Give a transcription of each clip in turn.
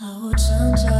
好，我成长。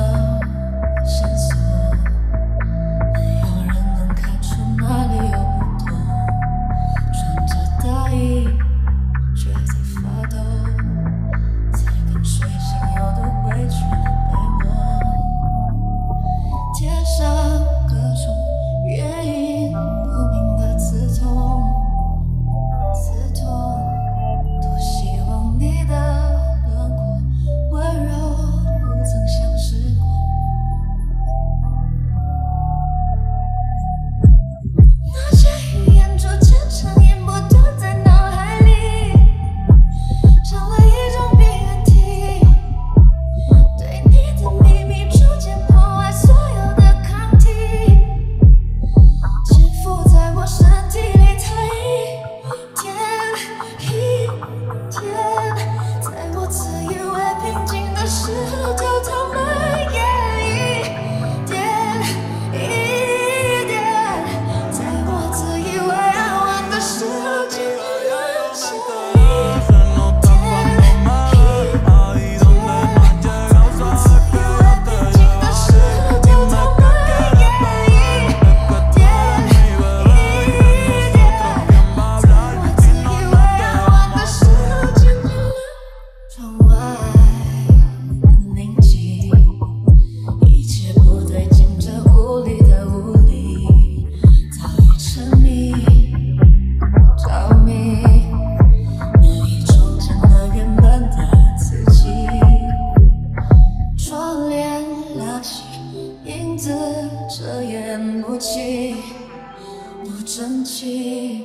生气，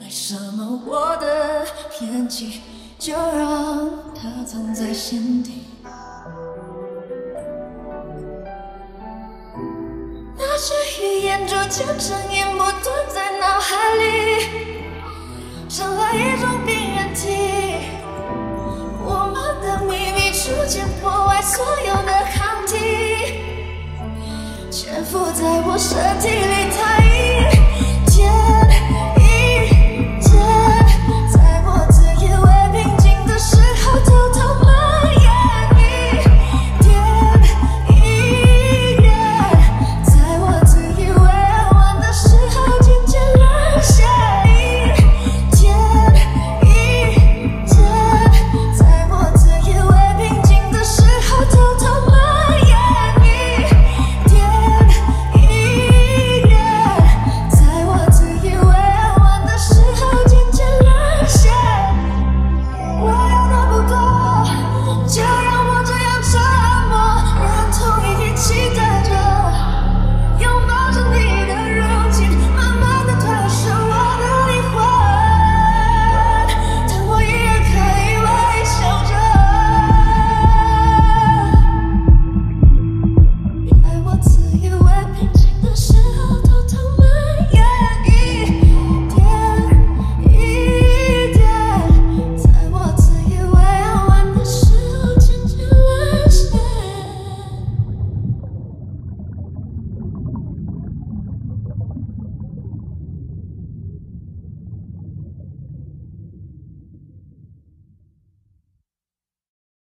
没什么我的偏激，就让它藏在心底。那些语言逐渐成瘾，不断在脑海里，成了一种病原体。我们的秘密逐渐破坏所有的抗体，潜伏在我身体。